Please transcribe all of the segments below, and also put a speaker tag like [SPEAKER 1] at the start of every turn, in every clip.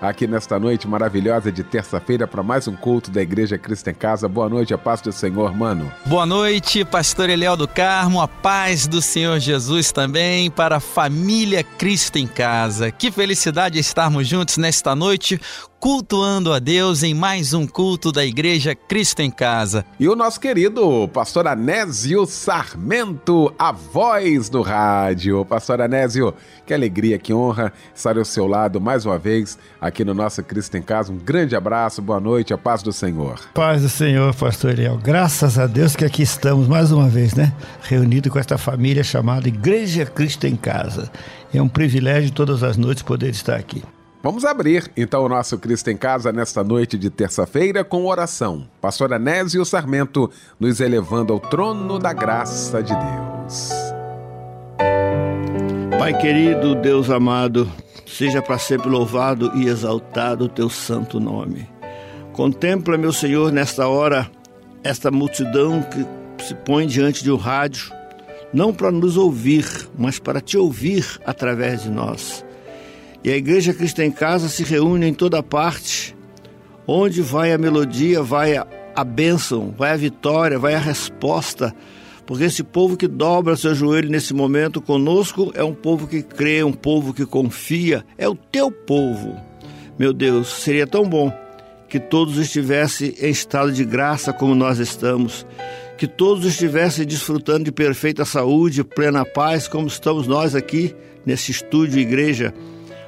[SPEAKER 1] aqui nesta noite maravilhosa de terça-feira para mais um culto da Igreja Cristo em Casa. Boa noite, a paz do Senhor, mano.
[SPEAKER 2] Boa noite, pastor Eliel do Carmo, a paz do Senhor Jesus também para a família Cristo em Casa. Que felicidade estarmos juntos nesta noite cultuando a Deus em mais um culto da Igreja Cristo em Casa.
[SPEAKER 1] E o nosso querido pastor Anésio Sarmento, a voz do rádio. Pastor Anésio, que alegria, que honra estar ao seu lado mais uma vez aqui no nosso Cristo em Casa. Um grande abraço, boa noite, a paz do Senhor.
[SPEAKER 3] Paz do Senhor, pastor Eliel. Graças a Deus que aqui estamos mais uma vez, né? Reunido com esta família chamada Igreja Cristo em Casa. É um privilégio todas as noites poder estar aqui.
[SPEAKER 1] Vamos abrir então o nosso Cristo em Casa nesta noite de terça-feira com oração. Pastor Anésio Sarmento nos elevando ao trono da graça de Deus.
[SPEAKER 3] Pai querido, Deus amado, seja para sempre louvado e exaltado o teu santo nome. Contempla, meu Senhor, nesta hora, esta multidão que se põe diante de um rádio, não para nos ouvir, mas para te ouvir através de nós. E a Igreja Cristã em Casa se reúne em toda parte. Onde vai a melodia, vai a, bênção, vai a vitória, vai a resposta. Porque esse povo que dobra seu joelho nesse momento conosco é um povo que crê, um povo que confia, é o teu povo. Meu Deus, seria tão bom que todos estivessem em estado de graça como nós estamos, que todos estivessem desfrutando de perfeita saúde, plena paz, como estamos nós aqui nesse estúdio igreja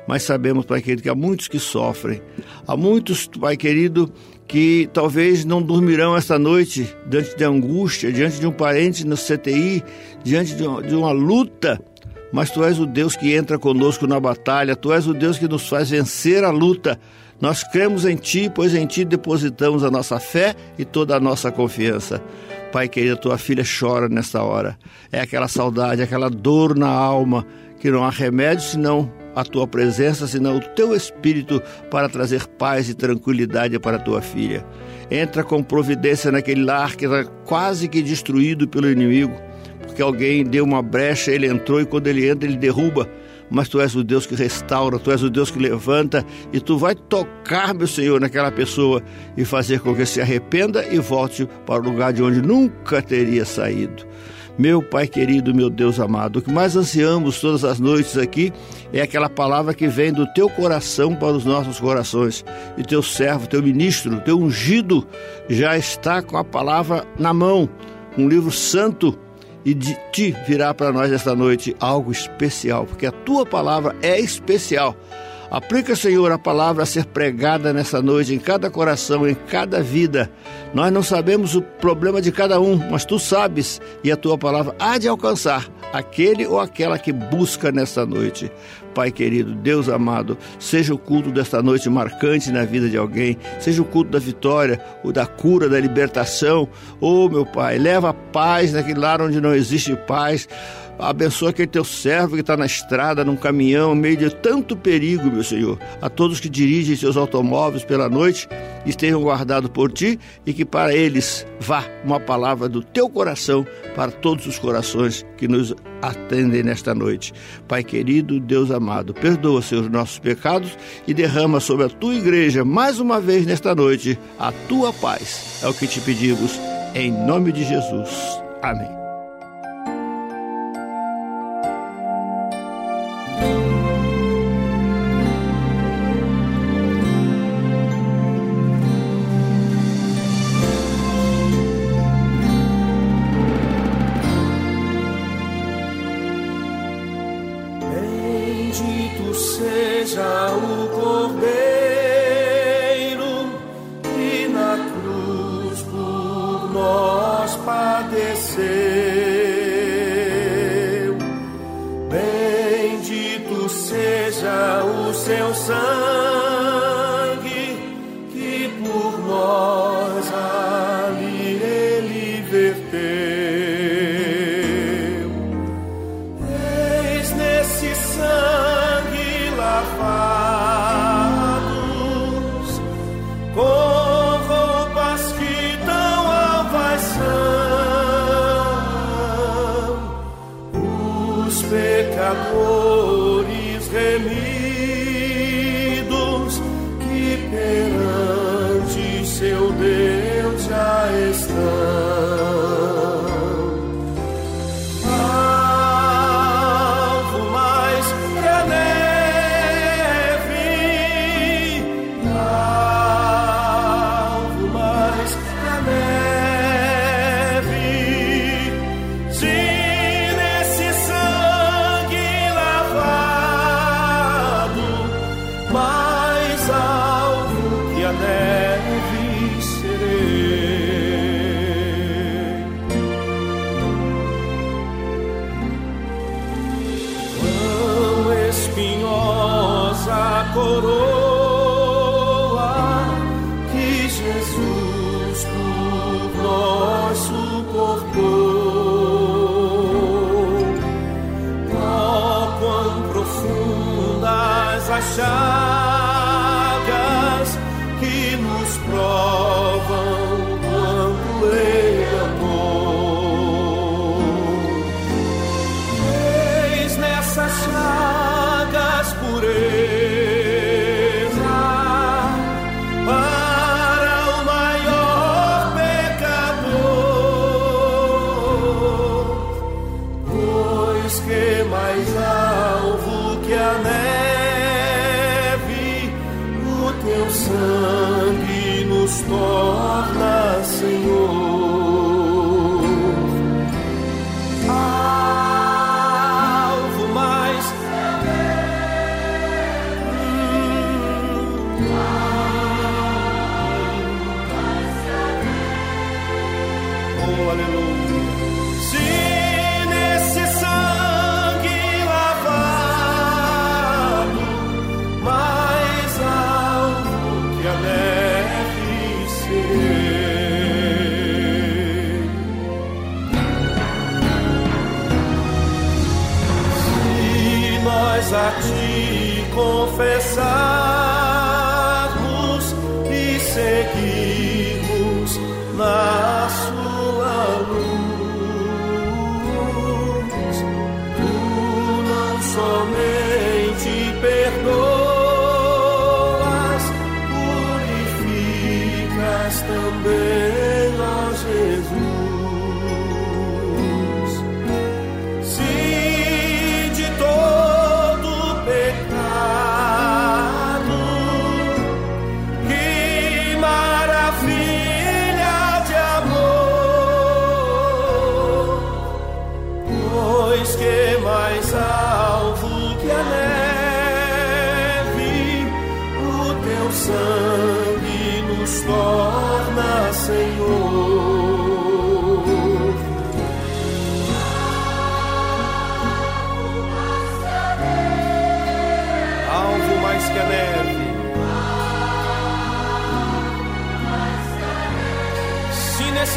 [SPEAKER 3] mas sabemos, Pai querido, que há muitos que sofrem. Há muitos, Pai querido, que talvez não dormirão esta noite diante de angústia, diante de um parente no CTI, diante de uma, de uma luta. Mas Tu és o Deus que entra conosco na batalha, Tu és o Deus que nos faz vencer a luta. Nós cremos em Ti, pois em Ti depositamos a nossa fé e toda a nossa confiança. Pai querido, tua filha chora nesta hora. É aquela saudade, aquela dor na alma, que não há remédio senão a tua presença, senão o teu espírito para trazer paz e tranquilidade para a tua filha. Entra com providência naquele lar que está quase que destruído pelo inimigo, porque alguém deu uma brecha, ele entrou e quando ele entra, ele derruba. Mas tu és o Deus que restaura, tu és o Deus que levanta e tu vai tocar, meu Senhor, naquela pessoa e fazer com que se arrependa e volte para o lugar de onde nunca teria saído. Meu Pai querido, meu Deus amado, o que mais ansiamos todas as noites aqui é aquela palavra que vem do teu coração para os nossos corações. E teu servo, teu ministro, teu ungido já está com a palavra na mão, um livro santo e de ti virá para nós esta noite algo especial, porque a tua palavra é especial. Aplica, Senhor, a palavra a ser pregada nessa noite em cada coração, em cada vida. Nós não sabemos o problema de cada um, mas tu sabes e a tua palavra há de alcançar aquele ou aquela que busca nessa noite. Pai querido, Deus amado, seja o culto desta noite marcante na vida de alguém, seja o culto da vitória, o da cura, da libertação. Oh, meu Pai, leva paz naquele lar onde não existe paz. Abençoa aquele teu servo que está na estrada, num caminhão, no meio de tanto perigo, meu Senhor. A todos que dirigem seus automóveis pela noite, estejam guardados por ti e que para eles vá uma palavra do teu coração para todos os corações que nos atendem nesta noite. Pai querido, Deus amado, perdoa seus nossos pecados e derrama sobre a tua igreja mais uma vez nesta noite a tua paz. É o que te pedimos em nome de Jesus. Amém.
[SPEAKER 4] Sangue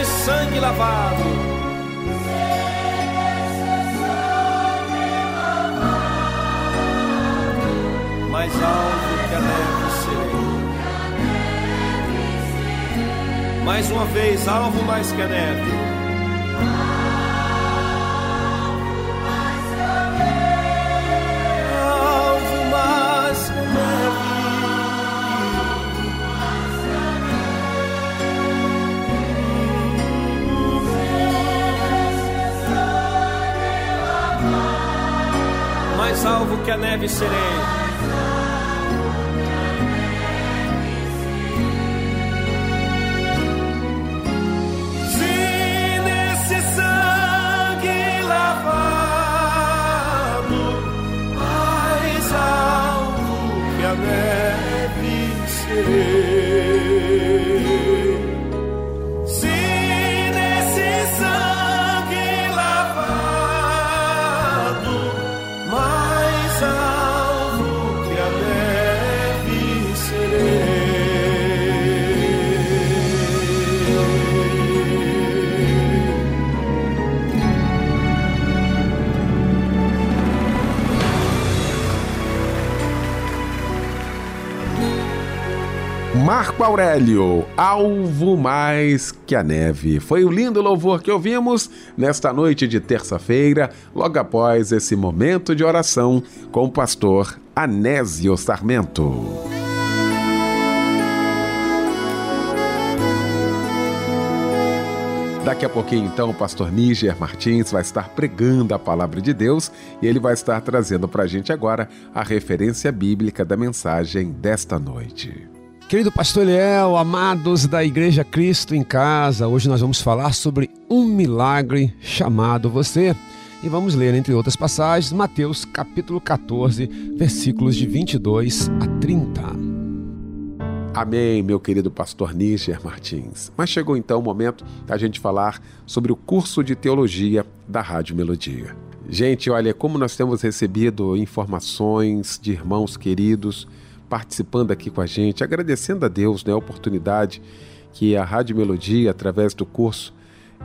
[SPEAKER 4] esse sangue lavado. Mais alto que a neve serei. Mais uma vez, alvo mais que a neve. Salvo que a neve serei. Se nesse
[SPEAKER 1] Marco Aurélio, alvo mais que a neve. Foi o lindo louvor que ouvimos nesta noite de terça-feira, logo após esse momento de oração com o pastor Anésio Sarmento. Daqui a pouquinho, então, o pastor Níger Martins vai estar pregando a palavra de Deus e ele vai estar trazendo para a gente agora a referência bíblica da mensagem desta noite.
[SPEAKER 5] Querido pastor Eliel, amados da Igreja Cristo em Casa, hoje nós vamos falar sobre um milagre chamado você. E vamos ler, entre outras passagens, Mateus capítulo 14, versículos de 22 a 30.
[SPEAKER 1] Amém, meu querido pastor Níger Martins. Mas chegou então o momento da gente falar sobre o curso de teologia da Rádio Melodia. Gente, olha como nós temos recebido informações de irmãos queridos participando aqui com a gente, agradecendo a Deus né, a oportunidade que a Rádio Melodia, através do curso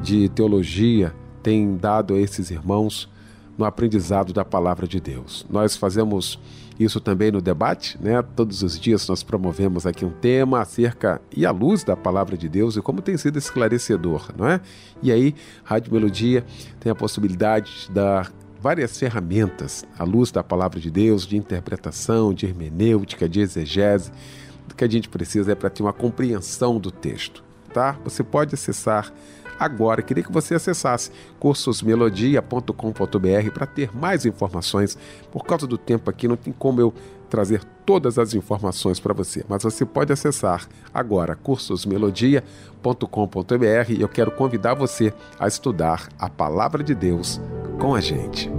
[SPEAKER 1] de teologia, tem dado a esses irmãos no aprendizado da palavra de Deus. Nós fazemos isso também no debate, né? Todos os dias nós promovemos aqui um tema acerca e à luz da palavra de Deus e como tem sido esclarecedor, não é? E aí, Rádio Melodia tem a possibilidade de dar várias ferramentas à luz da palavra de Deus, de interpretação, de hermenêutica, de exegese. O que a gente precisa é para ter uma compreensão do texto, tá? Você pode acessar agora. Queria que você acessasse cursosmelodia.com.br para ter mais informações. Por causa do tempo aqui, não tem como eu trazer todas as informações para você, mas você pode acessar agora cursosmelodia.com.br e eu quero convidar você a estudar a palavra de Deus com a gente.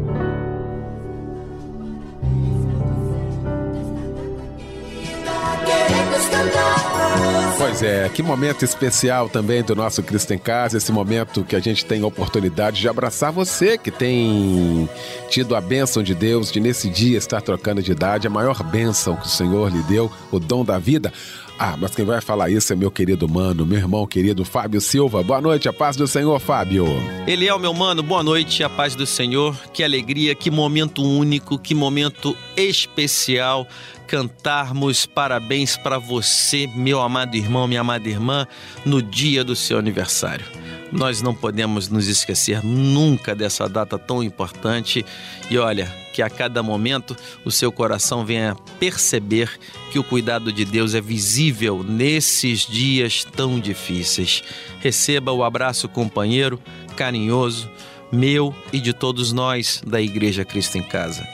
[SPEAKER 1] Pois é, que momento especial também do nosso Cristo em Casa, esse momento que a gente tem a oportunidade de abraçar você que tem tido a bênção de Deus de nesse dia estar trocando de idade, a maior bênção que o Senhor lhe deu, o dom da vida. Ah, mas quem vai falar isso é meu querido mano, meu irmão querido Fábio Silva. Boa noite, a paz do Senhor, Fábio.
[SPEAKER 2] Ele é o meu mano, boa noite, a paz do Senhor. Que alegria, que momento único, que momento especial cantarmos parabéns para você, meu amado irmão, minha amada irmã, no dia do seu aniversário. Nós não podemos nos esquecer nunca dessa data tão importante e olha, que a cada momento o seu coração venha perceber que o cuidado de Deus é visível nesses dias tão difíceis. Receba o abraço companheiro, carinhoso, meu e de todos nós da Igreja Cristo em Casa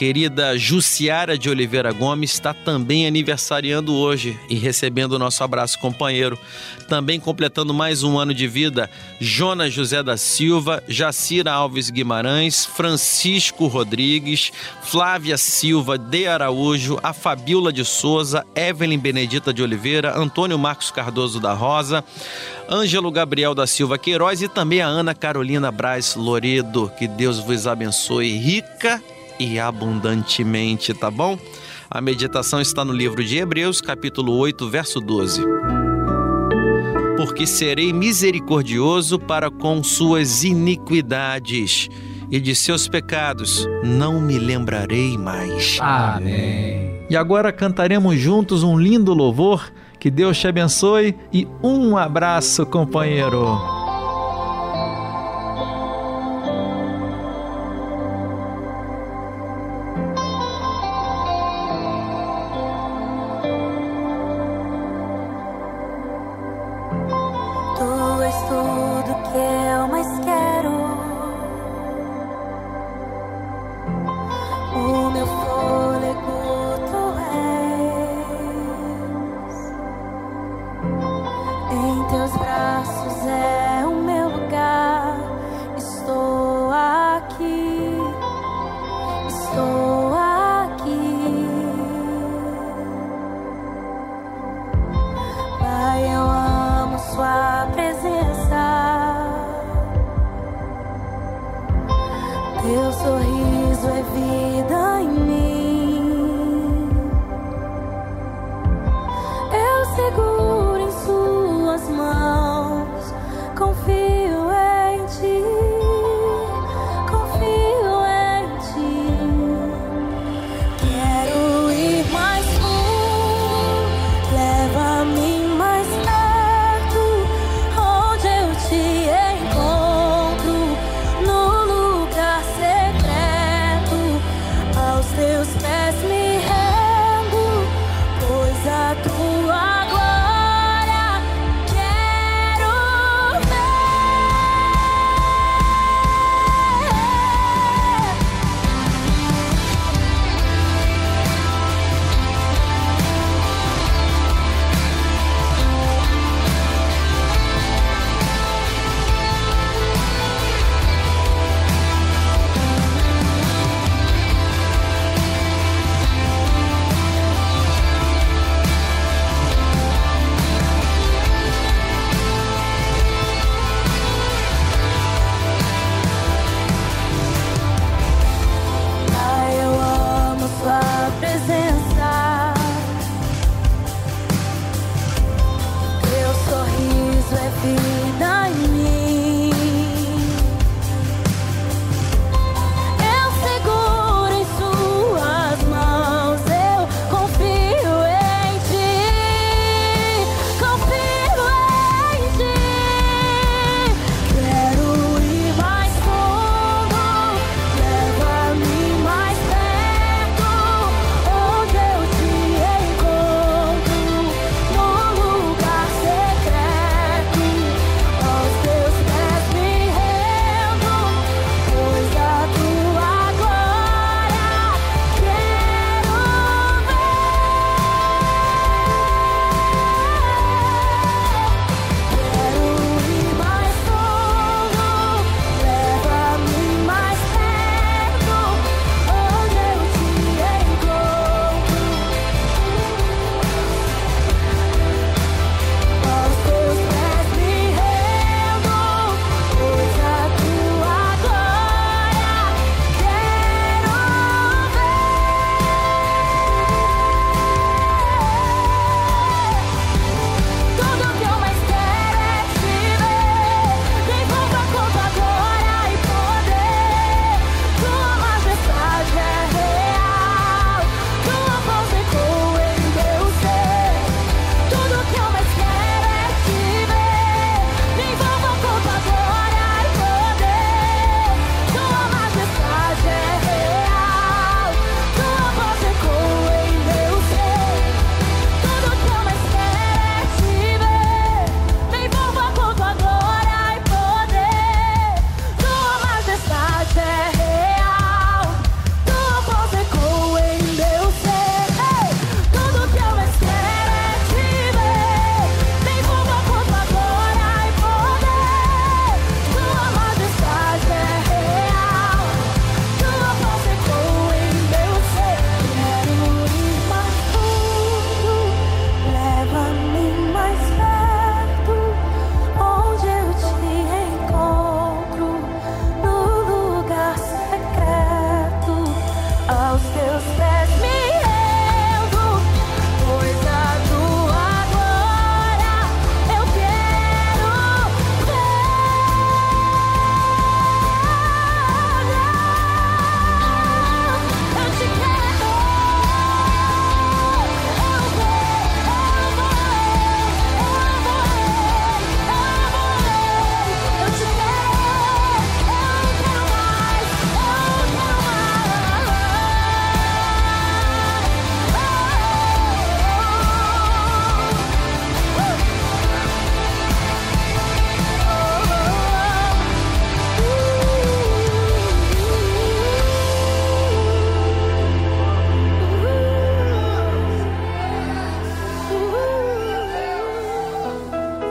[SPEAKER 2] querida Jussiara de Oliveira Gomes está também aniversariando hoje e recebendo o nosso abraço companheiro. Também completando mais um ano de vida, Jonas José da Silva, Jacira Alves Guimarães, Francisco Rodrigues, Flávia Silva de Araújo, a Fabiola de Souza, Evelyn Benedita de Oliveira, Antônio Marcos Cardoso da Rosa, Ângelo Gabriel da Silva Queiroz e também a Ana Carolina Braz Loredo. Que Deus vos abençoe rica e abundantemente, tá bom? A meditação está no livro de Hebreus, capítulo 8, verso 12. Porque serei misericordioso para com suas iniquidades, e de seus pecados não me lembrarei mais.
[SPEAKER 5] Amém.
[SPEAKER 6] E agora cantaremos juntos um lindo louvor. Que Deus te abençoe e um abraço, companheiro.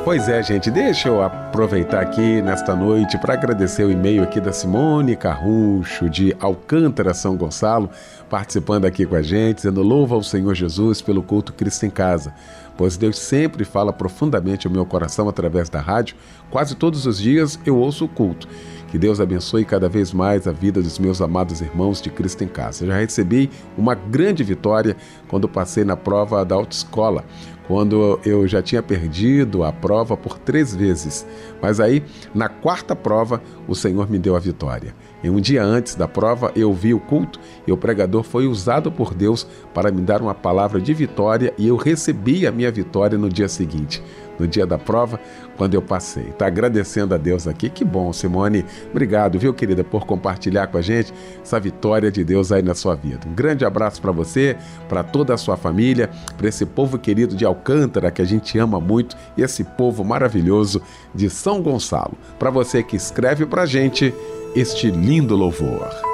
[SPEAKER 1] Pois é, gente, deixa eu aproveitar aqui nesta noite para agradecer o e-mail aqui da Simone Carrucho, de Alcântara, São Gonçalo, participando aqui com a gente, dizendo louva ao Senhor Jesus pelo culto Cristo em Casa, pois Deus sempre fala profundamente ao meu coração através da rádio. Quase todos os dias eu ouço o culto. Que Deus abençoe cada vez mais a vida dos meus amados irmãos de Cristo em Casa. Eu já recebi uma grande vitória quando passei na prova da autoescola quando eu já tinha perdido a prova por três vezes. Mas aí, na quarta prova, o Senhor me deu a vitória. E um dia antes da prova, eu vi o culto e o pregador foi usado por Deus para me dar uma palavra de vitória e eu recebi a minha vitória no dia seguinte no dia da prova, quando eu passei. Está agradecendo a Deus aqui. Que bom, Simone. Obrigado, viu, querida, por compartilhar com a gente essa vitória de Deus aí na sua vida. Um grande abraço para você, para toda a sua família, para esse povo querido de Alcântara que a gente ama muito e esse povo maravilhoso de São Gonçalo. Para você que escreve para a gente este lindo louvor.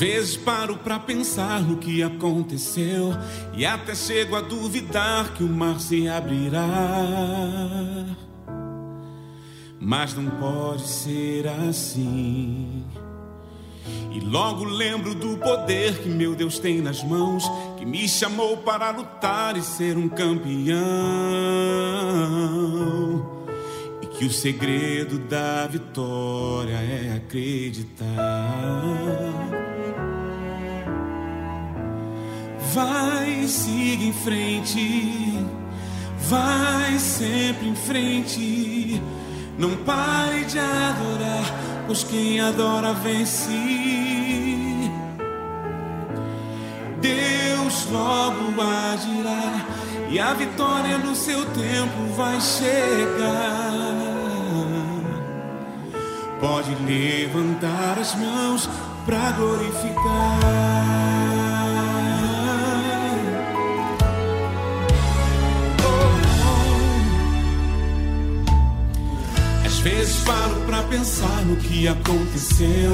[SPEAKER 7] vezes paro para pensar no que aconteceu e até chego a duvidar que o mar se abrirá. Mas não pode ser assim. E logo lembro do poder que meu Deus tem nas mãos, que me chamou para lutar e ser um campeão. E que o segredo da vitória é acreditar. Vai, siga em frente, vai sempre em frente. Não pare de adorar, quem adora vence. Deus logo agirá e a vitória no seu tempo vai chegar. Pode levantar as mãos para glorificar. Vezes paro pra pensar no que aconteceu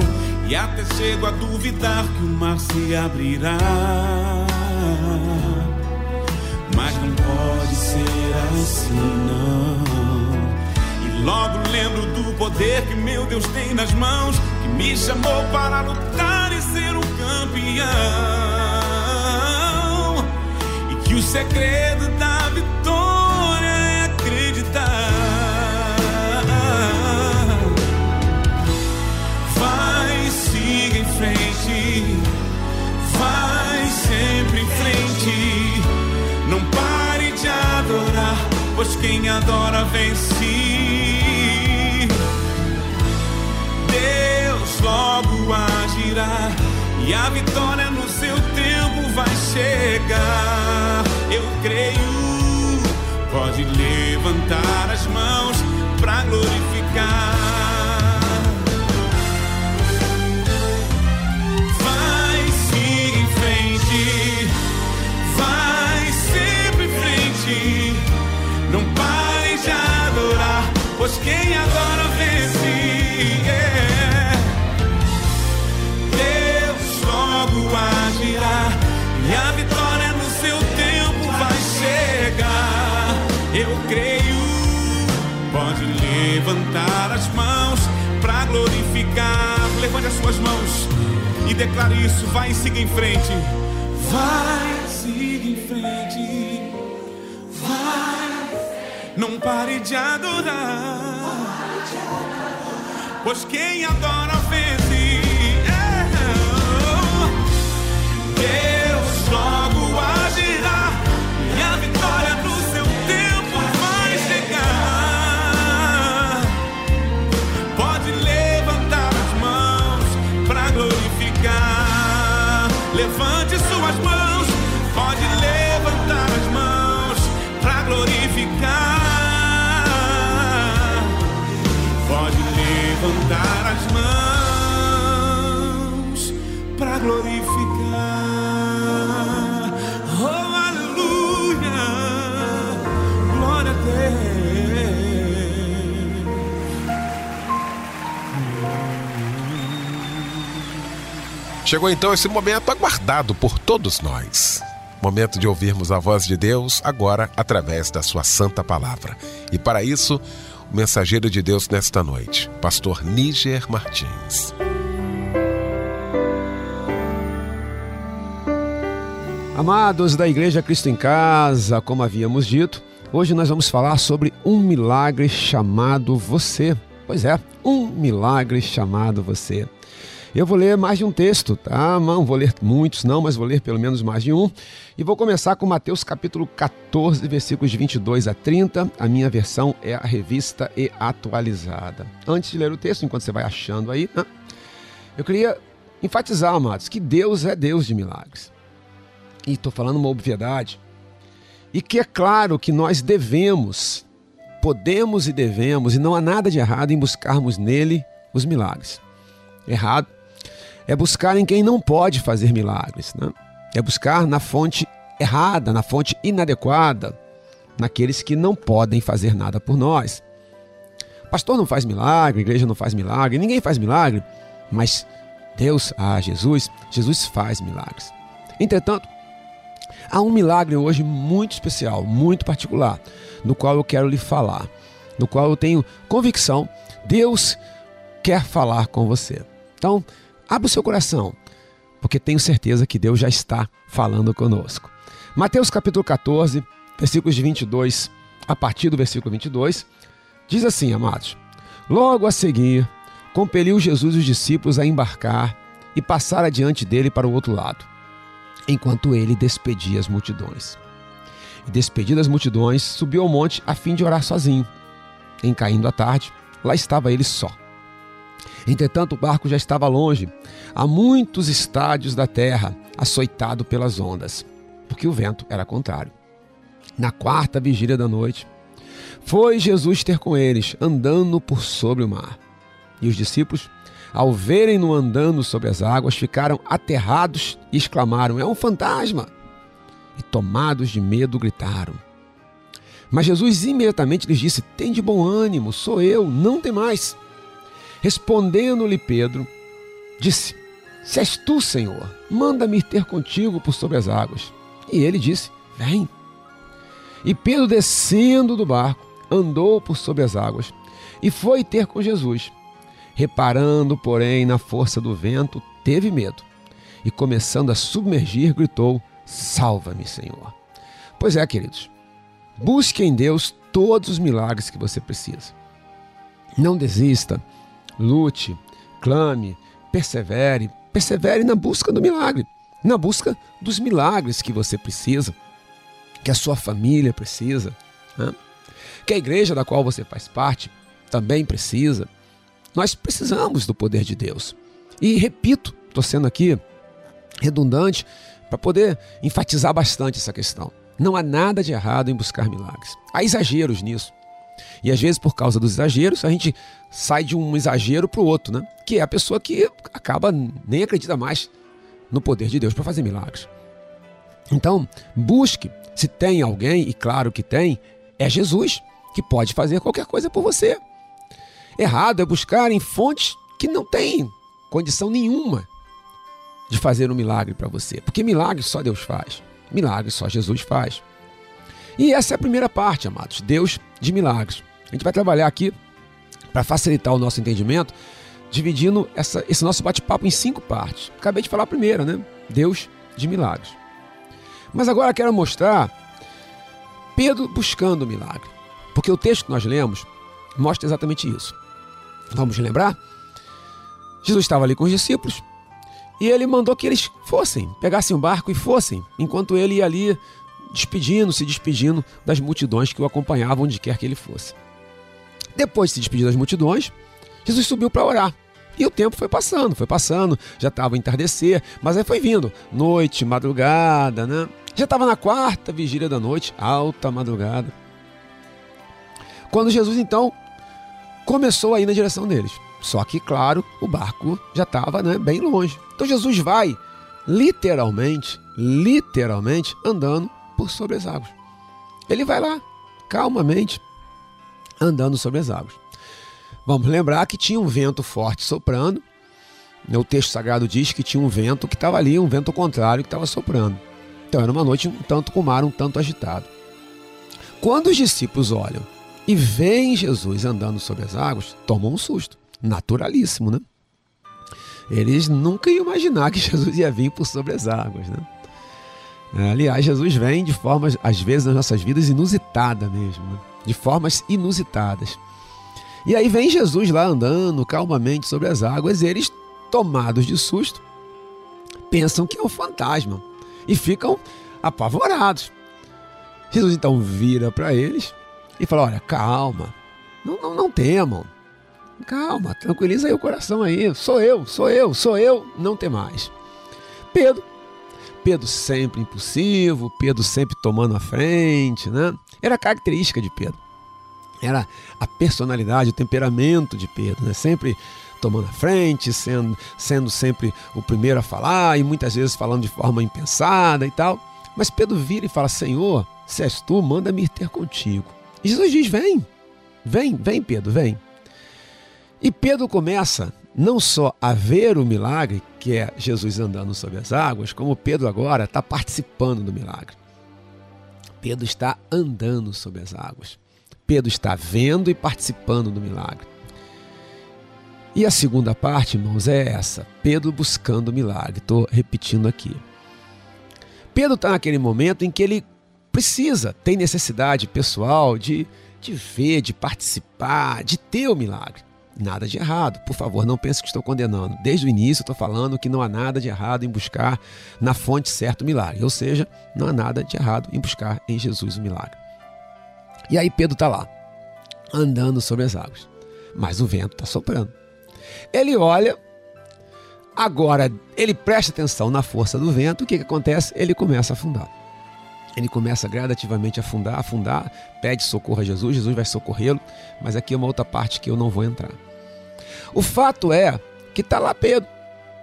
[SPEAKER 7] e até chego a duvidar que o mar se abrirá. Mas não pode ser assim, não. E logo lembro do poder que meu Deus tem nas mãos, que me chamou para lutar e ser um campeão. E que o segredo da vitória pois quem adora vence. Deus logo agirá e a vitória no seu tempo vai chegar. Eu creio. Pode levantar as mãos para glorificar. Levantar as mãos para glorificar. Levante as suas mãos e declare isso. Vai e siga em frente. Vai, siga em frente. Vai não pare de adorar. Pois quem adora vence. É.
[SPEAKER 1] Chegou então esse momento aguardado por todos nós. Momento de ouvirmos a voz de Deus agora através da sua santa palavra. E para isso, o mensageiro de Deus nesta noite, pastor Níger Martins.
[SPEAKER 5] Amados da Igreja Cristo em Casa, como havíamos dito, hoje nós vamos falar sobre um milagre chamado você. Pois é, um milagre chamado você. Eu vou ler mais de um texto, tá? Não vou ler muitos, não, mas vou ler pelo menos mais de um. E vou começar com Mateus capítulo 14, versículos 22 a 30. A minha versão é a revista e atualizada. Antes de ler o texto, enquanto você vai achando aí, né? eu queria enfatizar, amados, que Deus é Deus de milagres. E estou falando uma obviedade. E que é claro que nós devemos, podemos e devemos, e não há nada de errado em buscarmos nele os milagres. Errado é buscar em quem não pode fazer milagres. Né? É buscar na fonte errada, na fonte inadequada, naqueles que não podem fazer nada por nós. Pastor não faz milagre, igreja não faz milagre, ninguém faz milagre, mas Deus, ah, Jesus, Jesus faz milagres. Entretanto, há um milagre hoje muito especial, muito particular, no qual eu quero lhe falar, no qual eu tenho convicção, Deus quer falar com você. Então, Abra o seu coração, porque tenho certeza que Deus já está falando conosco. Mateus capítulo 14, versículos de 22 a partir do versículo 22, diz assim, amados: Logo a seguir, compeliu Jesus os discípulos a embarcar e passar adiante dele para o outro lado, enquanto ele despedia as multidões. E despedidas as multidões, subiu ao monte a fim de orar sozinho. Em caindo a tarde, lá estava ele só. Entretanto, o barco já estava longe, a muitos estádios da terra, açoitado pelas ondas, porque o vento era contrário. Na quarta vigília da noite, foi Jesus ter com eles, andando por sobre o mar. E os discípulos, ao verem-no andando sobre as águas, ficaram aterrados e exclamaram: É um fantasma! E tomados de medo, gritaram. Mas Jesus imediatamente lhes disse: Tem de bom ânimo, sou eu, não tem mais. Respondendo-lhe Pedro, disse: Se és tu, Senhor, manda-me ter contigo por sobre as águas. E ele disse: Vem. E Pedro, descendo do barco, andou por sobre as águas e foi ter com Jesus. Reparando, porém, na força do vento, teve medo e, começando a submergir, gritou: Salva-me, Senhor. Pois é, queridos, busque em Deus todos os milagres que você precisa. Não desista lute, clame, persevere, persevere na busca do milagre, na busca dos milagres que você precisa, que a sua família precisa, né? que a igreja da qual você faz parte também precisa. Nós precisamos do poder de Deus. E repito, estou sendo aqui redundante para poder enfatizar bastante essa questão. Não há nada de errado em buscar milagres. Há exageros nisso. E às vezes, por causa dos exageros, a gente sai de um exagero para o outro, né? Que é a pessoa que acaba nem acredita mais no poder de Deus para fazer milagres. Então, busque, se tem alguém, e claro que tem, é Jesus que pode fazer qualquer coisa por você. Errado é buscar em fontes que não têm condição nenhuma de fazer um milagre para você, porque milagre só Deus faz, milagre só Jesus faz. E essa é a primeira parte, amados, Deus de milagres. A gente vai trabalhar aqui para facilitar o nosso entendimento, dividindo essa, esse nosso bate-papo em cinco partes. Acabei de falar a primeira, né? Deus de milagres. Mas agora quero mostrar Pedro buscando o milagre. Porque o texto que nós lemos mostra exatamente isso. Vamos lembrar? Jesus estava ali com os discípulos e ele mandou que eles fossem, pegassem um barco e fossem, enquanto ele ia ali despedindo, se despedindo das multidões que o acompanhavam onde quer que ele fosse. Depois de se despedir das multidões, Jesus subiu para orar. E o tempo foi passando, foi passando, já estava entardecer, mas aí foi vindo, noite, madrugada, né? Já estava na quarta vigília da noite, alta madrugada. Quando Jesus então começou a ir na direção deles. Só que, claro, o barco já estava né, bem longe. Então Jesus vai literalmente, literalmente andando por sobre as águas. Ele vai lá, calmamente, andando sobre as águas. Vamos lembrar que tinha um vento forte soprando, O texto sagrado diz que tinha um vento que estava ali, um vento contrário que estava soprando. Então era uma noite um tanto com o mar, um tanto agitado. Quando os discípulos olham e veem Jesus andando sobre as águas, tomam um susto. Naturalíssimo, né? Eles nunca iam imaginar que Jesus ia vir por sobre as águas, né? É, aliás, Jesus vem de formas, às vezes, nas nossas vidas, inusitada mesmo, né? de formas inusitadas. E aí vem Jesus lá andando calmamente sobre as águas, e eles, tomados de susto, pensam que é um fantasma e ficam apavorados. Jesus então vira para eles e fala: Olha, calma, não, não, não temam, calma, tranquiliza aí o coração aí, sou eu, sou eu, sou eu, não tem mais. Pedro Pedro sempre impulsivo, Pedro sempre tomando a frente, né? Era característica de Pedro. Era a personalidade, o temperamento de Pedro, né? Sempre tomando a frente, sendo, sendo sempre o primeiro a falar e muitas vezes falando de forma impensada e tal. Mas Pedro vira e fala: Senhor, se és tu, manda-me ter contigo. E Jesus diz: Vem, vem, vem, Pedro, vem. E Pedro começa não só a ver o milagre, que é Jesus andando sobre as águas, como Pedro agora está participando do milagre. Pedro está andando sobre as águas. Pedro está vendo e participando do milagre. E a segunda parte, irmãos, é essa: Pedro buscando o milagre. Estou repetindo aqui. Pedro está naquele momento em que ele precisa, tem necessidade pessoal de, de ver, de participar, de ter o milagre. Nada de errado. Por favor, não pense que estou condenando. Desde o início estou falando que não há nada de errado em buscar na fonte certo o milagre. Ou seja, não há nada de errado em buscar em Jesus o milagre. E aí Pedro está lá, andando sobre as águas. Mas o vento está soprando. Ele olha, agora ele presta atenção na força do vento. O que, que acontece? Ele começa a afundar. Ele começa gradativamente a afundar, afundar, pede socorro a Jesus, Jesus vai socorrê-lo, mas aqui é uma outra parte que eu não vou entrar. O fato é que está lá Pedro,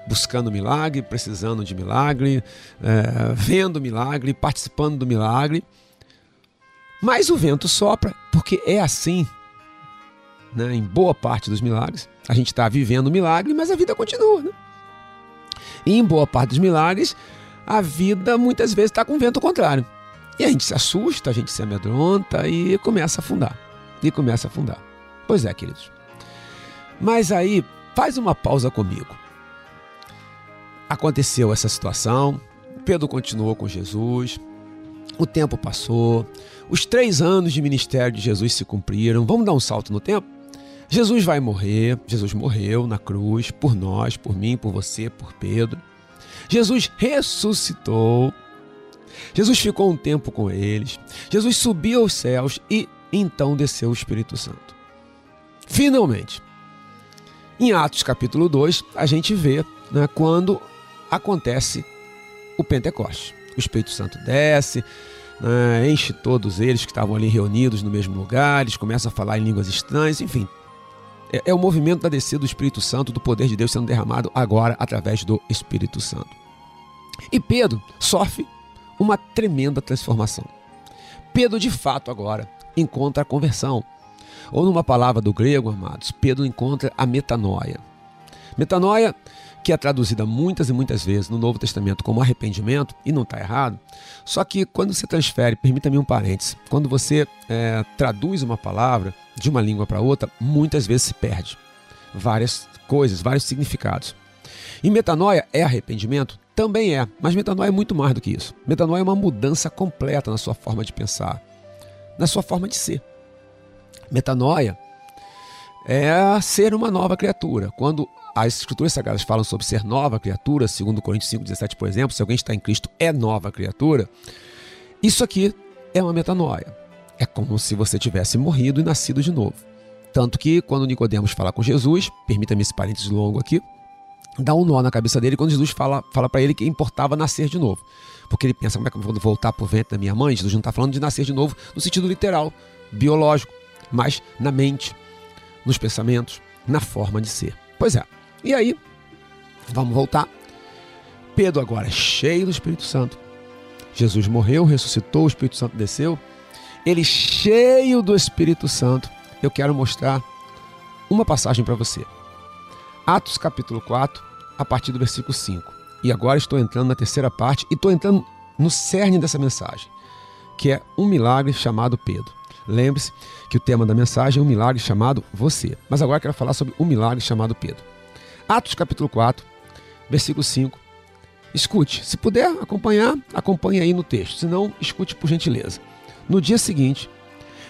[SPEAKER 5] buscando milagre, precisando de milagre, é, vendo milagre, participando do milagre. Mas o vento sopra, porque é assim. Né? Em boa parte dos milagres, a gente está vivendo o milagre, mas a vida continua. Né? E em boa parte dos milagres, a vida muitas vezes está com vento contrário. E a gente se assusta, a gente se amedronta e começa a afundar. E começa a afundar. Pois é, queridos. Mas aí, faz uma pausa comigo. Aconteceu essa situação, Pedro continuou com Jesus, o tempo passou, os três anos de ministério de Jesus se cumpriram. Vamos dar um salto no tempo? Jesus vai morrer, Jesus morreu na cruz por nós, por mim, por você, por Pedro. Jesus ressuscitou. Jesus ficou um tempo com eles. Jesus subiu aos céus e então desceu o Espírito Santo. Finalmente, em Atos capítulo 2, a gente vê né, quando acontece o Pentecoste. O Espírito Santo desce, né, enche todos eles que estavam ali reunidos no mesmo lugar, eles começam a falar em línguas estranhas, enfim. É, é o movimento da descida do Espírito Santo, do poder de Deus sendo derramado agora através do Espírito Santo. E Pedro sofre uma tremenda transformação. Pedro, de fato, agora encontra a conversão. Ou numa palavra do grego, amados, Pedro encontra a metanoia. Metanoia, que é traduzida muitas e muitas vezes no Novo Testamento como arrependimento, e não está errado, só que quando você transfere, permita-me um parênteses, quando você é, traduz uma palavra de uma língua para outra, muitas vezes se perde várias coisas, vários significados. E metanoia é arrependimento? Também é, mas metanoia é muito mais do que isso. Metanoia é uma mudança completa na sua forma de pensar, na sua forma de ser. Metanoia é ser uma nova criatura. Quando as escrituras sagradas falam sobre ser nova criatura, segundo Coríntios 5,17, por exemplo, se alguém está em Cristo é nova criatura, isso aqui é uma metanoia. É como se você tivesse morrido e nascido de novo. Tanto que quando Nicodemos fala com Jesus, permita-me esse parênteses longo aqui, dá um nó na cabeça dele quando Jesus fala, fala para ele que importava nascer de novo. Porque ele pensa, como é que eu vou voltar o ventre da minha mãe? Jesus não está falando de nascer de novo no sentido literal, biológico mas na mente, nos pensamentos, na forma de ser. Pois é. E aí, vamos voltar. Pedro agora cheio do Espírito Santo. Jesus morreu, ressuscitou, o Espírito Santo desceu. Ele cheio do Espírito Santo. Eu quero mostrar uma passagem para você. Atos capítulo 4, a partir do versículo 5. E agora estou entrando na terceira parte e estou entrando no cerne dessa mensagem, que é um milagre chamado Pedro. Lembre-se que o tema da mensagem é um milagre chamado você. Mas agora quero falar sobre um milagre chamado Pedro. Atos capítulo 4, versículo 5. Escute, se puder acompanhar, acompanhe aí no texto, se não, escute por gentileza. No dia seguinte,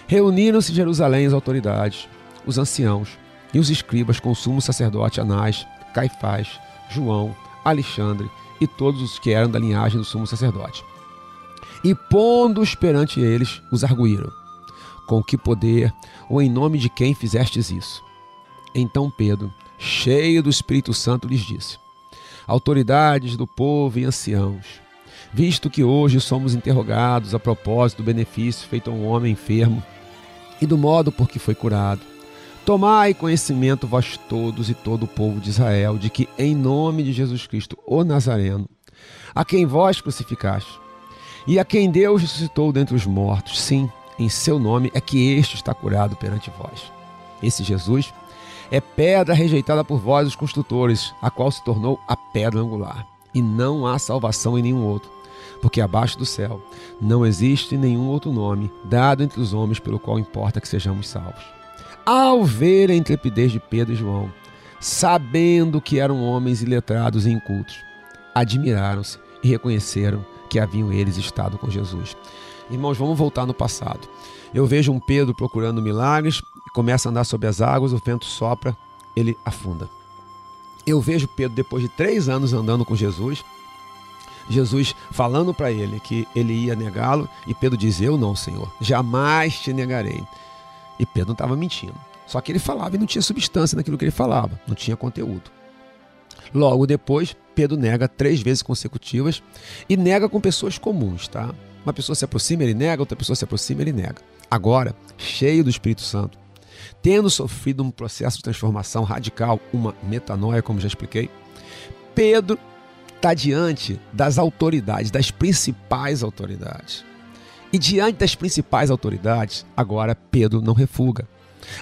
[SPEAKER 5] reuniram-se em Jerusalém as autoridades, os anciãos e os escribas com o sumo sacerdote Anás, Caifás, João, Alexandre e todos os que eram da linhagem do sumo sacerdote. E pondo-os perante eles, os arguíram: Com que poder ou em nome de quem fizestes isso? Então Pedro, cheio do Espírito Santo, lhes disse: Autoridades do povo e anciãos, visto que hoje somos interrogados a propósito do benefício feito a um homem enfermo e do modo por que foi curado, Tomai conhecimento vós todos e todo o povo de Israel, de que em nome de Jesus Cristo, o Nazareno, a quem vós crucificaste, e a quem Deus ressuscitou dentre os mortos, sim, em seu nome é que este está curado perante vós. Esse Jesus é pedra rejeitada por vós, os construtores, a qual se tornou a pedra angular. E não há salvação em nenhum outro, porque abaixo do céu não existe nenhum outro nome dado entre os homens pelo qual importa que sejamos salvos. Ao ver a intrepidez de Pedro e João, sabendo que eram homens iletrados e incultos, admiraram-se e reconheceram que haviam eles estado com Jesus. Irmãos, vamos voltar no passado. Eu vejo um Pedro procurando milagres, começa a andar sobre as águas, o vento sopra, ele afunda. Eu vejo Pedro, depois de três anos andando com Jesus, Jesus falando para ele que ele ia negá-lo, e Pedro diz: Eu não, Senhor, jamais te negarei. E Pedro não estava mentindo. Só que ele falava e não tinha substância naquilo que ele falava, não tinha conteúdo. Logo depois, Pedro nega três vezes consecutivas e nega com pessoas comuns, tá? Uma pessoa se aproxima, ele nega, outra pessoa se aproxima, ele nega. Agora, cheio do Espírito Santo, tendo sofrido um processo de transformação radical, uma metanoia, como já expliquei, Pedro está diante das autoridades, das principais autoridades. E diante das principais autoridades, agora Pedro não refuga.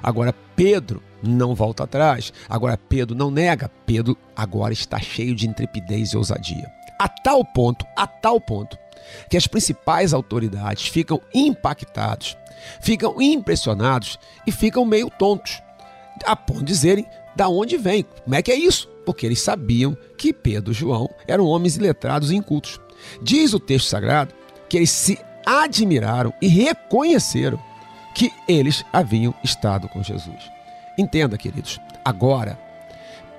[SPEAKER 5] Agora Pedro não volta atrás. Agora Pedro não nega. Pedro agora está cheio de intrepidez e ousadia. A tal ponto, a tal ponto, que as principais autoridades ficam impactados, ficam impressionados e ficam meio tontos, a ponto de dizerem da onde vem, como é que é isso? Porque eles sabiam que Pedro e João eram homens iletrados e incultos. Diz o texto sagrado que eles se admiraram e reconheceram que eles haviam estado com Jesus. Entenda, queridos, agora,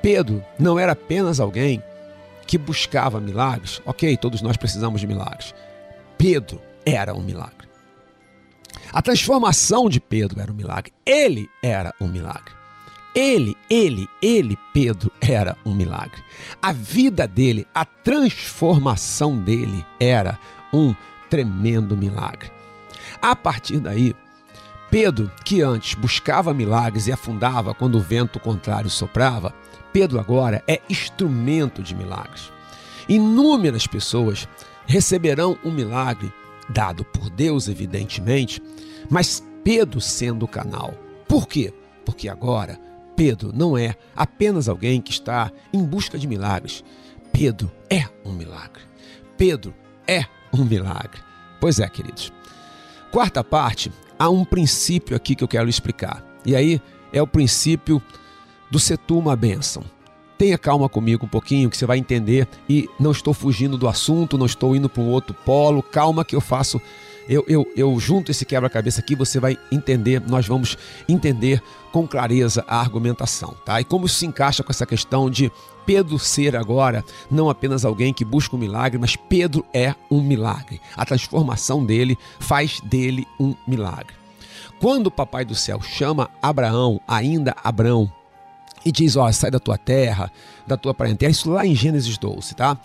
[SPEAKER 5] Pedro não era apenas alguém que buscava milagres, ok, todos nós precisamos de milagres. Pedro era um milagre. A transformação de Pedro era um milagre. Ele era um milagre. Ele, ele, ele, Pedro, era um milagre. A vida dele, a transformação dele era um milagre tremendo milagre. A partir daí, Pedro, que antes buscava milagres e afundava quando o vento contrário soprava, Pedro agora é instrumento de milagres. Inúmeras pessoas receberão um milagre dado por Deus, evidentemente, mas Pedro sendo o canal. Por quê? Porque agora Pedro não é apenas alguém que está em busca de milagres. Pedro é um milagre. Pedro é um milagre. Pois é, queridos. Quarta parte, há um princípio aqui que eu quero explicar. E aí é o princípio do setu uma bênção. Tenha calma comigo um pouquinho que você vai entender e não estou fugindo do assunto, não estou indo para um outro polo. Calma que eu faço eu, eu, eu junto esse quebra-cabeça aqui, você vai entender, nós vamos entender com clareza a argumentação, tá? E como isso se encaixa com essa questão de Pedro ser agora não apenas alguém que busca um milagre, mas Pedro é um milagre. A transformação dele faz dele um milagre. Quando o Papai do Céu chama Abraão, ainda Abraão, e diz: Ó, sai da tua terra, da tua parentela, isso lá em Gênesis 12, tá?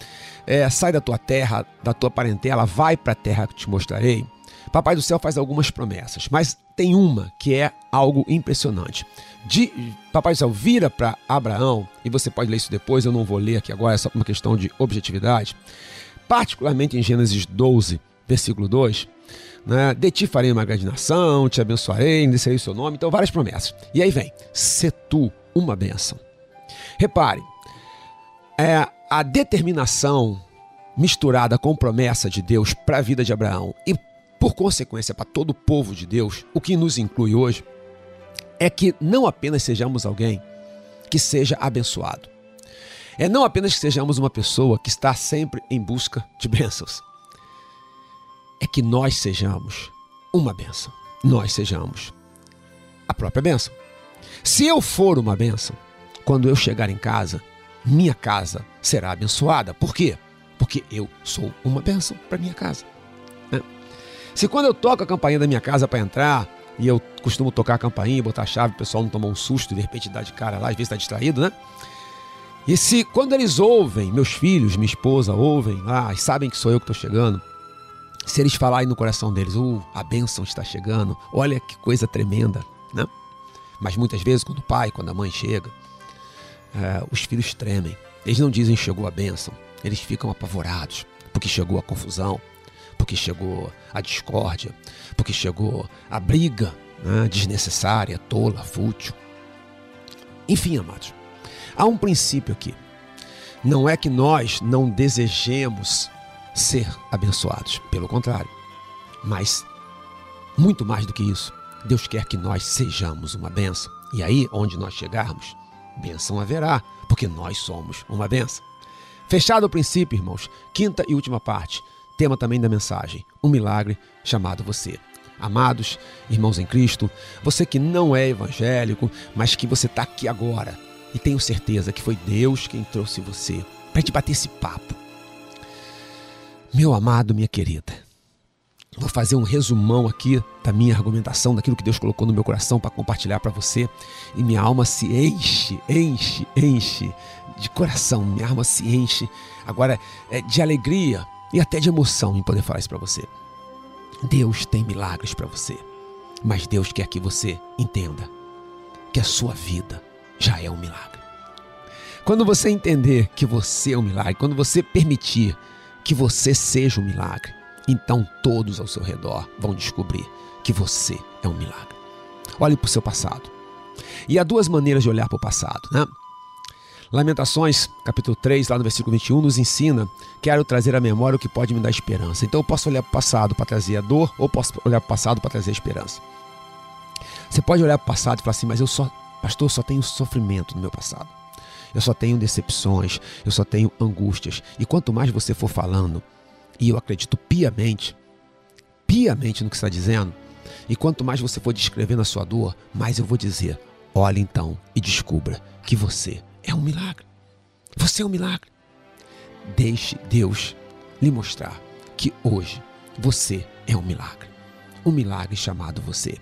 [SPEAKER 5] É, sai da tua terra, da tua parentela, vai para a terra que te mostrarei. Papai do céu faz algumas promessas, mas tem uma que é algo impressionante. De, Papai do céu vira para Abraão, e você pode ler isso depois, eu não vou ler aqui agora, é só uma questão de objetividade. Particularmente em Gênesis 12, versículo 2, né? De ti farei uma grande nação, te abençoarei, descerei o seu nome. Então, várias promessas. E aí vem, se tu uma bênção. Repare, é a determinação misturada com promessa de Deus para a vida de Abraão e, por consequência, para todo o povo de Deus, o que nos inclui hoje, é que não apenas sejamos alguém que seja abençoado, é não apenas que sejamos uma pessoa que está sempre em busca de bênçãos, é que nós sejamos uma bênção, nós sejamos a própria bênção. Se eu for uma bênção, quando eu chegar em casa, minha casa será abençoada. Por quê? Porque eu sou uma bênção para minha casa. Se quando eu toco a campainha da minha casa para entrar, e eu costumo tocar a campainha, botar a chave, o pessoal não tomar um susto de repente dá de cara lá, às vezes está distraído, né? E se quando eles ouvem, meus filhos, minha esposa ouvem lá e sabem que sou eu que estou chegando, se eles falarem no coração deles, uh, a bênção está chegando, olha que coisa tremenda, né? Mas muitas vezes, quando o pai, quando a mãe chega, é, os filhos tremem. Eles não dizem chegou a bênção, eles ficam apavorados, porque chegou a confusão, porque chegou a discórdia, porque chegou a briga né, desnecessária, tola, fútil. Enfim, amados, há um princípio aqui. Não é que nós não desejemos ser abençoados, pelo contrário. Mas, muito mais do que isso, Deus quer que nós sejamos uma bênção. E aí, onde nós chegarmos, bênção haverá, porque nós somos uma bênção. Fechado o princípio, irmãos, quinta e última parte, tema também da mensagem, um milagre chamado você. Amados irmãos em Cristo, você que não é evangélico, mas que você está aqui agora e tenho certeza que foi Deus quem trouxe você para te bater esse papo. Meu amado, minha querida, Vou fazer um resumão aqui da minha argumentação, daquilo que Deus colocou no meu coração para compartilhar para você. E minha alma se enche, enche, enche de coração. Minha alma se enche agora é, de alegria e até de emoção em poder falar isso para você. Deus tem milagres para você, mas Deus quer que você entenda que a sua vida já é um milagre. Quando você entender que você é um milagre, quando você permitir que você seja um milagre, então todos ao seu redor vão descobrir que você é um milagre. Olhe para o seu passado. E há duas maneiras de olhar para o passado, né? Lamentações, capítulo 3, lá no versículo 21, nos ensina: quero trazer à memória o que pode me dar esperança. Então eu posso olhar para o passado para trazer a dor, ou posso olhar para o passado para trazer a esperança. Você pode olhar para o passado e falar assim: mas eu só, pastor, só tenho sofrimento no meu passado. Eu só tenho decepções, eu só tenho angústias. E quanto mais você for falando, e eu acredito piamente, piamente no que está dizendo. E quanto mais você for descrevendo a sua dor, mais eu vou dizer: olhe então e descubra que você é um milagre. Você é um milagre. Deixe Deus lhe mostrar que hoje você é um milagre. Um milagre chamado você.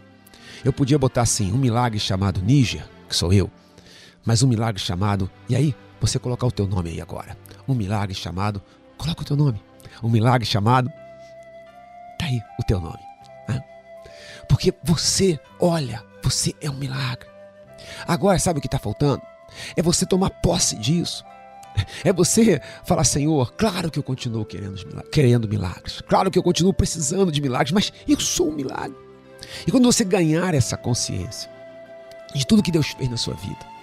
[SPEAKER 5] Eu podia botar assim, um milagre chamado Níger, que sou eu, mas um milagre chamado, e aí você colocar o teu nome aí agora. Um milagre chamado, coloca o teu nome um milagre chamado. Está aí o teu nome. Né? Porque você, olha, você é um milagre. Agora, sabe o que está faltando? É você tomar posse disso. É você falar, Senhor, claro que eu continuo querendo, querendo milagres. Claro que eu continuo precisando de milagres, mas eu sou um milagre. E quando você ganhar essa consciência de tudo que Deus fez na sua vida,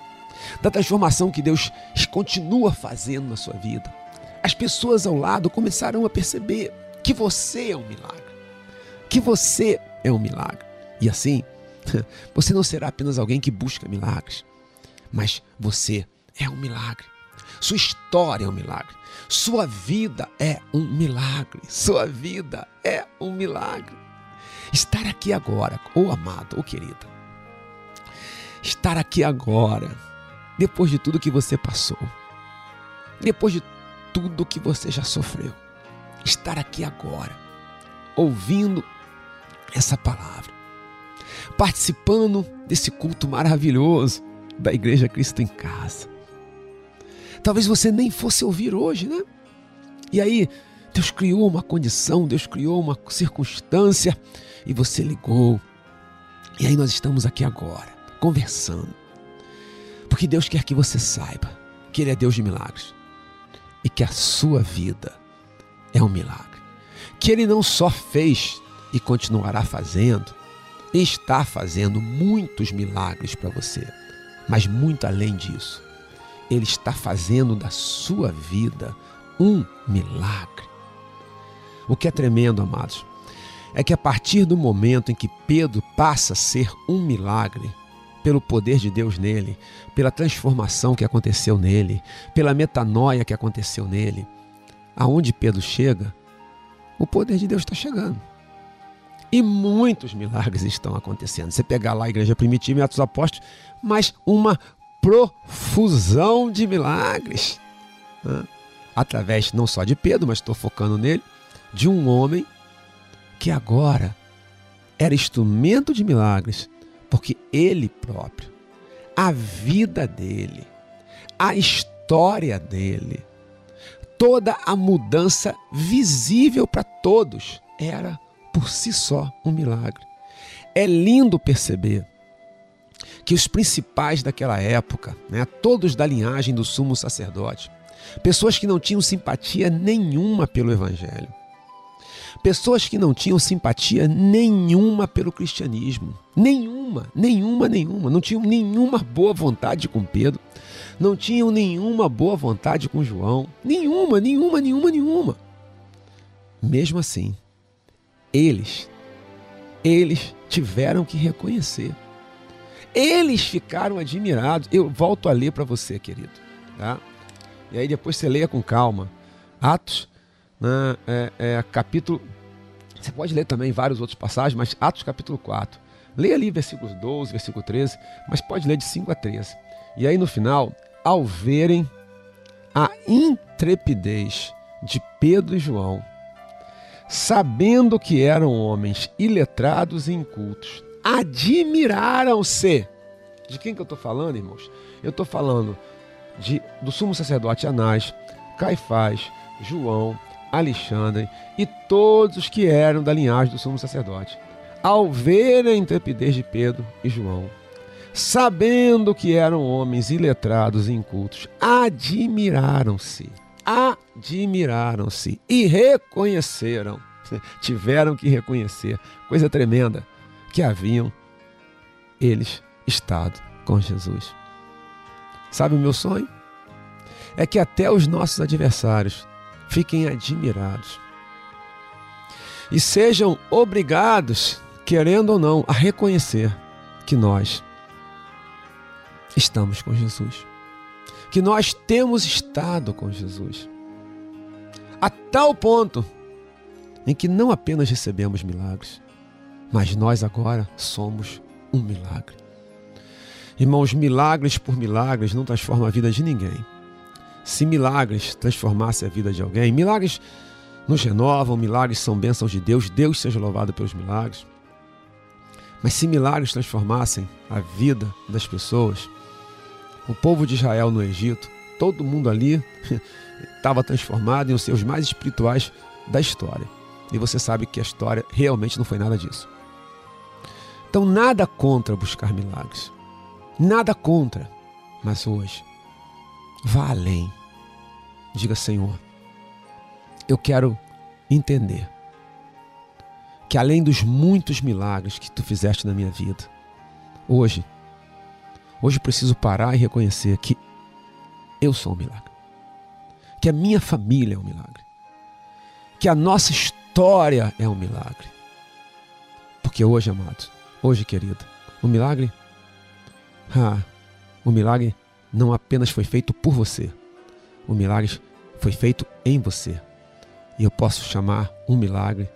[SPEAKER 5] da transformação que Deus continua fazendo na sua vida, as pessoas ao lado começarão a perceber que você é um milagre. Que você é um milagre. E assim, você não será apenas alguém que busca milagres, mas você é um milagre. Sua história é um milagre. Sua vida é um milagre. Sua vida é um milagre. Estar aqui agora, oh amado, oh querida, estar aqui agora, depois de tudo que você passou, depois de tudo que você já sofreu. Estar aqui agora, ouvindo essa palavra, participando desse culto maravilhoso da Igreja Cristo em Casa. Talvez você nem fosse ouvir hoje, né? E aí, Deus criou uma condição, Deus criou uma circunstância e você ligou. E aí nós estamos aqui agora, conversando. Porque Deus quer que você saiba que Ele é Deus de milagres e que a sua vida é um milagre. Que Ele não só fez e continuará fazendo, está fazendo muitos milagres para você, mas muito além disso, Ele está fazendo da sua vida um milagre. O que é tremendo, amados, é que a partir do momento em que Pedro passa a ser um milagre, pelo poder de Deus nele, pela transformação que aconteceu nele, pela metanoia que aconteceu nele, aonde Pedro chega, o poder de Deus está chegando. E muitos milagres estão acontecendo. Você pegar lá a igreja primitiva em Atos Apóstolos, mas uma profusão de milagres. Né? Através não só de Pedro, mas estou focando nele, de um homem que agora era instrumento de milagres, porque ele próprio, a vida dele, a história dele, toda a mudança visível para todos era por si só um milagre. É lindo perceber que os principais daquela época, né, todos da linhagem do sumo sacerdote, pessoas que não tinham simpatia nenhuma pelo evangelho, pessoas que não tinham simpatia nenhuma pelo cristianismo, nenhuma, nenhuma, nenhuma, não tinham nenhuma boa vontade com Pedro, não tinham nenhuma boa vontade com João, nenhuma, nenhuma, nenhuma, nenhuma. Mesmo assim, eles, eles tiveram que reconhecer. Eles ficaram admirados. Eu volto a ler para você, querido. Tá? E aí depois você leia com calma. Atos, né, é, é, capítulo. Você pode ler também vários outros passagens, mas Atos capítulo 4. Leia ali versículos 12, versículo 13, mas pode ler de 5 a 13. E aí no final, ao verem a intrepidez de Pedro e João, sabendo que eram homens iletrados e incultos, admiraram-se. De quem que eu estou falando, irmãos? Eu estou falando de, do sumo sacerdote Anás, Caifás, João, Alexandre e todos os que eram da linhagem do sumo sacerdote. Ao verem a intrepidez de Pedro e João, sabendo que eram homens iletrados e incultos, admiraram-se admiraram-se e reconheceram, tiveram que reconhecer, coisa tremenda, que haviam eles estado com Jesus. Sabe o meu sonho? É que até os nossos adversários fiquem admirados e sejam obrigados, querendo ou não, a reconhecer que nós estamos com Jesus que nós temos estado com Jesus. A tal ponto em que não apenas recebemos milagres, mas nós agora somos um milagre. Irmãos, milagres por milagres não transformam a vida de ninguém. Se milagres transformassem a vida de alguém, milagres nos renovam, milagres são bênçãos de Deus, Deus seja louvado pelos milagres. Mas se milagres transformassem a vida das pessoas, o povo de Israel no Egito, todo mundo ali estava transformado em os seus mais espirituais da história. E você sabe que a história realmente não foi nada disso. Então, nada contra buscar milagres. Nada contra. Mas hoje, vá além. Diga, Senhor, eu quero entender que além dos muitos milagres que tu fizeste na minha vida, hoje Hoje preciso parar e reconhecer que eu sou um milagre. Que a minha família é um milagre. Que a nossa história é um milagre. Porque hoje, amados, hoje, querido, o milagre, ah, o milagre não apenas foi feito por você, o milagre foi feito em você. E eu posso chamar um milagre,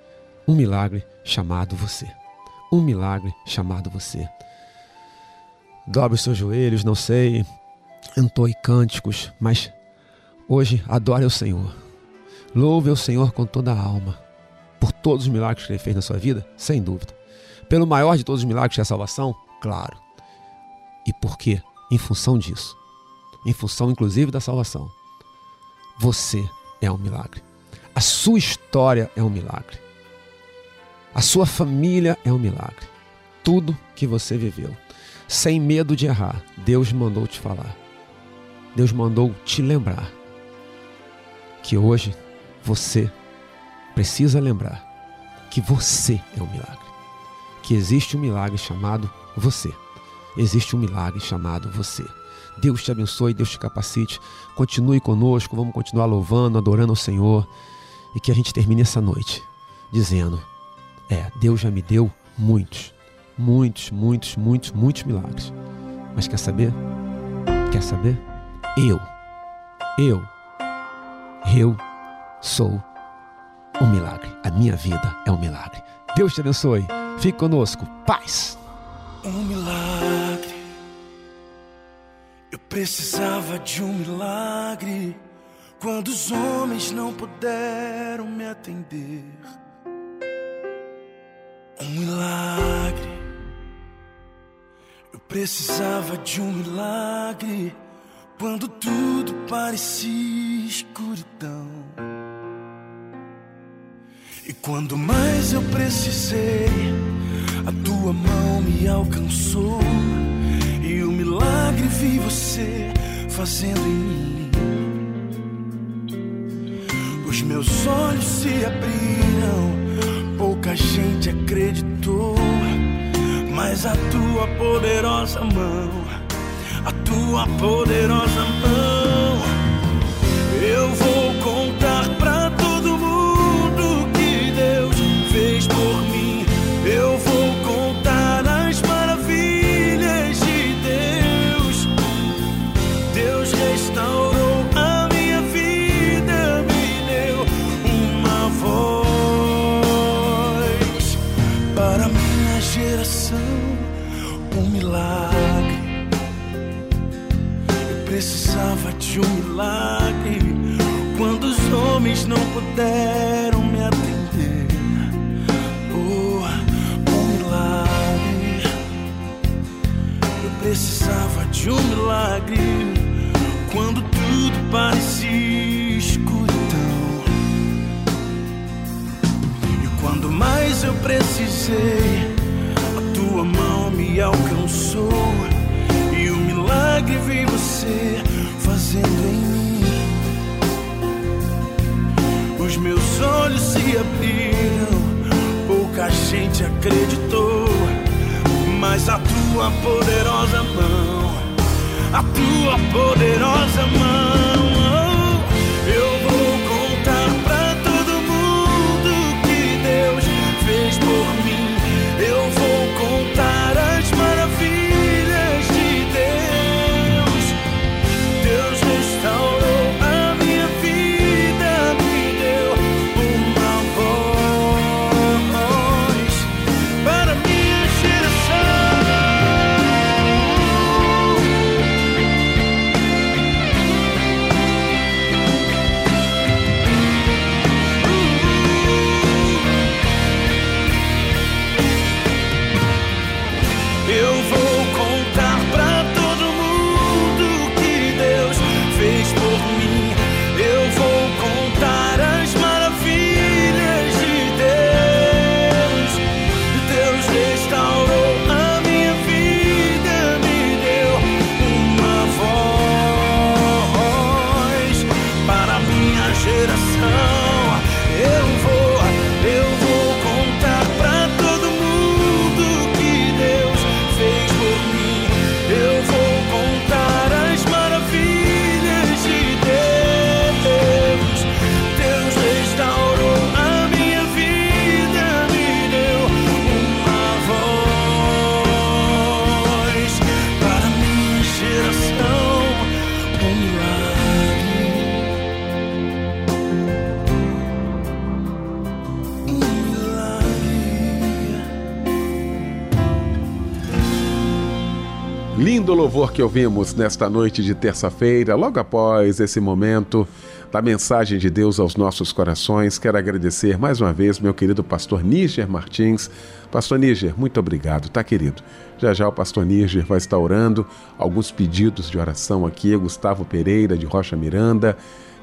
[SPEAKER 5] um milagre chamado você. Um milagre chamado você dobre os seus joelhos, não sei, entoe cânticos, mas hoje adore o Senhor. Louve o Senhor com toda a alma, por todos os milagres que Ele fez na sua vida, sem dúvida. Pelo maior de todos os milagres que é a salvação, claro. E por quê? Em função disso, em função inclusive da salvação, você é um milagre. A sua história é um milagre. A sua família é um milagre. Tudo que você viveu sem medo de errar, Deus mandou te falar. Deus mandou te lembrar que hoje você precisa lembrar que você é um milagre. Que existe um milagre chamado você. Existe um milagre chamado você. Deus te abençoe, Deus te capacite. Continue conosco, vamos continuar louvando, adorando ao Senhor e que a gente termine essa noite dizendo: É, Deus já me deu muitos, muitos, muitos, muitos, muitos milagres. Mas quer saber? Quer saber? Eu, eu, eu sou um milagre. A minha vida é um milagre. Deus te abençoe. Fique conosco. Paz.
[SPEAKER 8] Um milagre. Eu precisava de um milagre quando os homens não puderam me atender. Um milagre. Eu precisava de um milagre quando tudo parecia escuridão. E quando mais eu precisei, a tua mão me alcançou. E o milagre vi você fazendo em mim. Os meus olhos se abriram, pouca gente acreditou. Mas a tua poderosa mão, a tua poderosa mão,
[SPEAKER 1] ouvimos nesta noite de terça-feira, logo após esse momento da mensagem de Deus aos nossos corações. Quero agradecer mais uma vez meu querido pastor Níger Martins. Pastor Níger, muito obrigado, tá querido? Já já o pastor Níger vai estar orando alguns pedidos de oração aqui. Gustavo Pereira de Rocha Miranda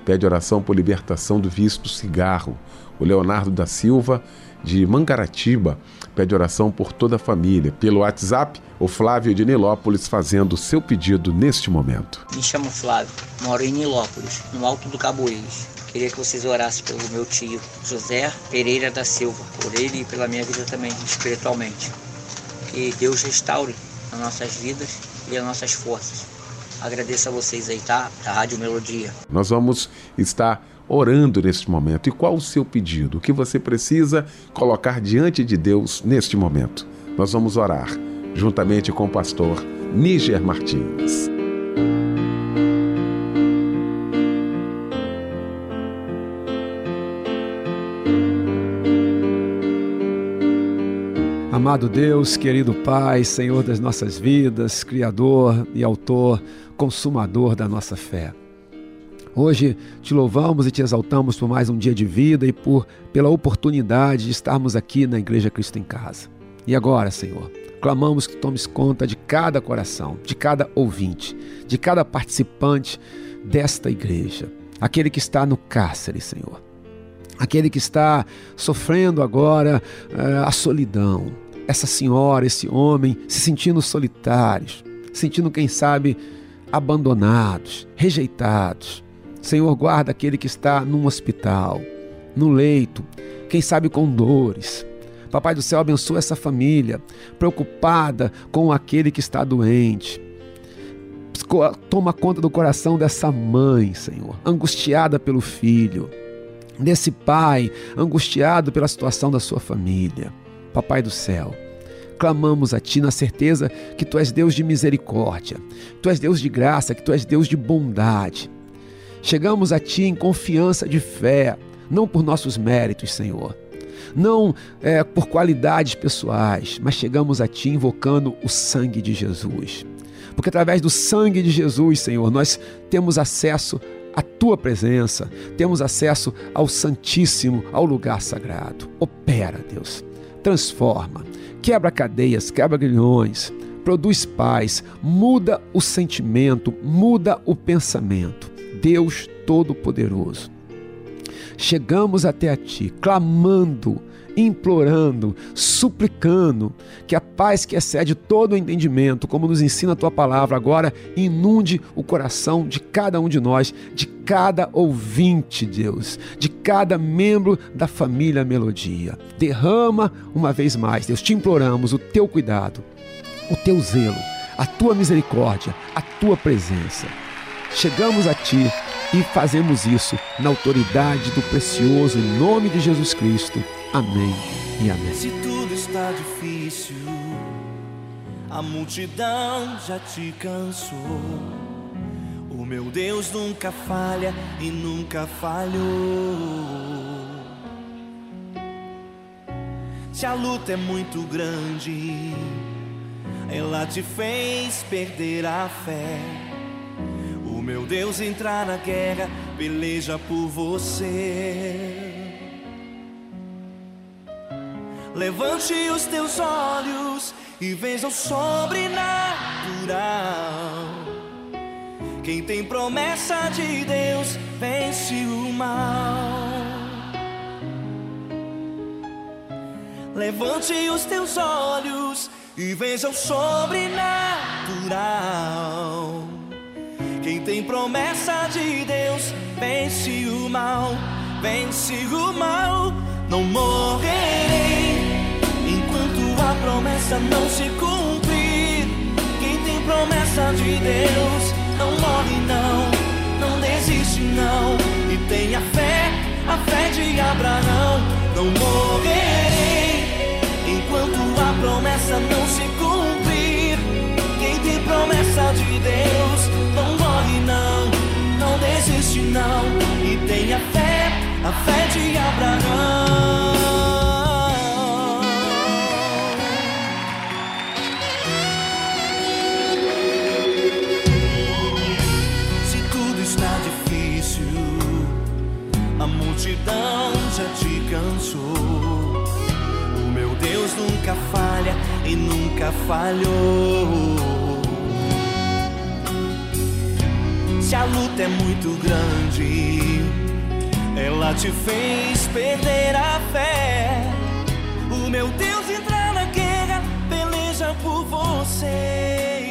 [SPEAKER 1] pede oração por libertação do vício do cigarro. O Leonardo da Silva de Mangaratiba pede oração por toda a família. Pelo WhatsApp, o Flávio de Nilópolis fazendo o seu pedido neste momento.
[SPEAKER 9] Me chamo Flávio, moro em Nilópolis, no Alto do Caboeiros. Queria que vocês orassem pelo meu tio, José Pereira da Silva, por ele e pela minha vida também, espiritualmente. Que Deus restaure as nossas vidas e as nossas forças. Agradeço a vocês aí, tá? Da Rádio Melodia.
[SPEAKER 1] Nós vamos estar orando neste momento. E qual o seu pedido? O que você precisa colocar diante de Deus neste momento? Nós vamos orar juntamente com o pastor Níger Martins.
[SPEAKER 5] Amado Deus, querido Pai, Senhor das nossas vidas, Criador e Autor, Consumador da nossa fé. Hoje te louvamos e te exaltamos por mais um dia de vida e por pela oportunidade de estarmos aqui na Igreja Cristo em Casa. E agora, Senhor, clamamos que tomes conta de cada coração, de cada ouvinte, de cada participante desta igreja, aquele que está no cárcere, Senhor. Aquele que está sofrendo agora uh, a solidão, essa senhora, esse homem se sentindo solitários, sentindo, quem sabe, abandonados, rejeitados. Senhor, guarda aquele que está num hospital, no leito, quem sabe com dores. Papai do céu, abençoa essa família, preocupada com aquele que está doente. Toma conta do coração dessa mãe, Senhor, angustiada pelo filho, desse pai, angustiado pela situação da sua família. Papai do céu, clamamos a Ti na certeza que Tu és Deus de misericórdia, Tu és Deus de graça, que Tu és Deus de bondade. Chegamos a Ti em confiança de fé, não por nossos méritos, Senhor, não é, por qualidades pessoais, mas chegamos a Ti invocando o sangue de Jesus. Porque através do sangue de Jesus, Senhor, nós temos acesso à tua presença, temos acesso ao Santíssimo, ao lugar sagrado. Opera, Deus transforma, quebra cadeias, quebra grilhões, produz paz, muda o sentimento, muda o pensamento. Deus Todo-Poderoso. Chegamos até a Ti, clamando, implorando, suplicando que a paz que excede todo o entendimento, como nos ensina a tua palavra agora, inunde o coração de cada um de nós, de cada ouvinte, Deus, de cada membro da família Melodia. Derrama uma vez mais, Deus, te imploramos o teu cuidado, o teu zelo, a tua misericórdia, a tua presença. Chegamos a ti e fazemos isso na autoridade do precioso nome de Jesus Cristo. Amém e amém.
[SPEAKER 10] Se tudo está difícil, a multidão já te cansou. O meu Deus nunca falha e nunca falhou. Se a luta é muito grande, ela te fez perder a fé. Meu Deus entrar na guerra, peleja por você. Levante os teus olhos e veja o sobrenatural. Quem tem promessa de Deus vence o mal. Levante os teus olhos e veja o sobrenatural. Quem tem promessa de Deus vence o mal, vence o mal. Não morrerei enquanto a promessa não se cumprir. Quem tem promessa de Deus não morre não, não desiste não. E tenha fé, a fé de Abraão. Não morrerei enquanto a promessa não nunca falhou. Se a luta é muito grande, ela te fez perder a fé. O meu Deus entra na guerra, peleja por você.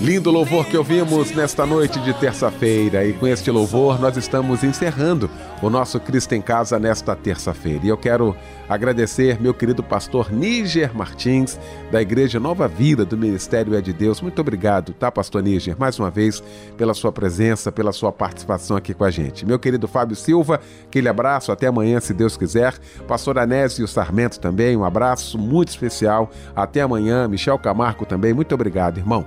[SPEAKER 1] Lindo louvor que ouvimos nesta noite de terça-feira. E com este louvor nós estamos encerrando o nosso Cristo em Casa nesta terça-feira. E eu quero agradecer meu querido pastor Níger Martins, da Igreja Nova Vida do Ministério É de Deus. Muito obrigado, tá, pastor Níger, mais uma vez, pela sua presença, pela sua participação aqui com a gente. Meu querido Fábio Silva, aquele abraço, até amanhã, se Deus quiser. Pastor Anésio Sarmento também, um abraço muito especial. Até amanhã. Michel Camargo também, muito obrigado, irmão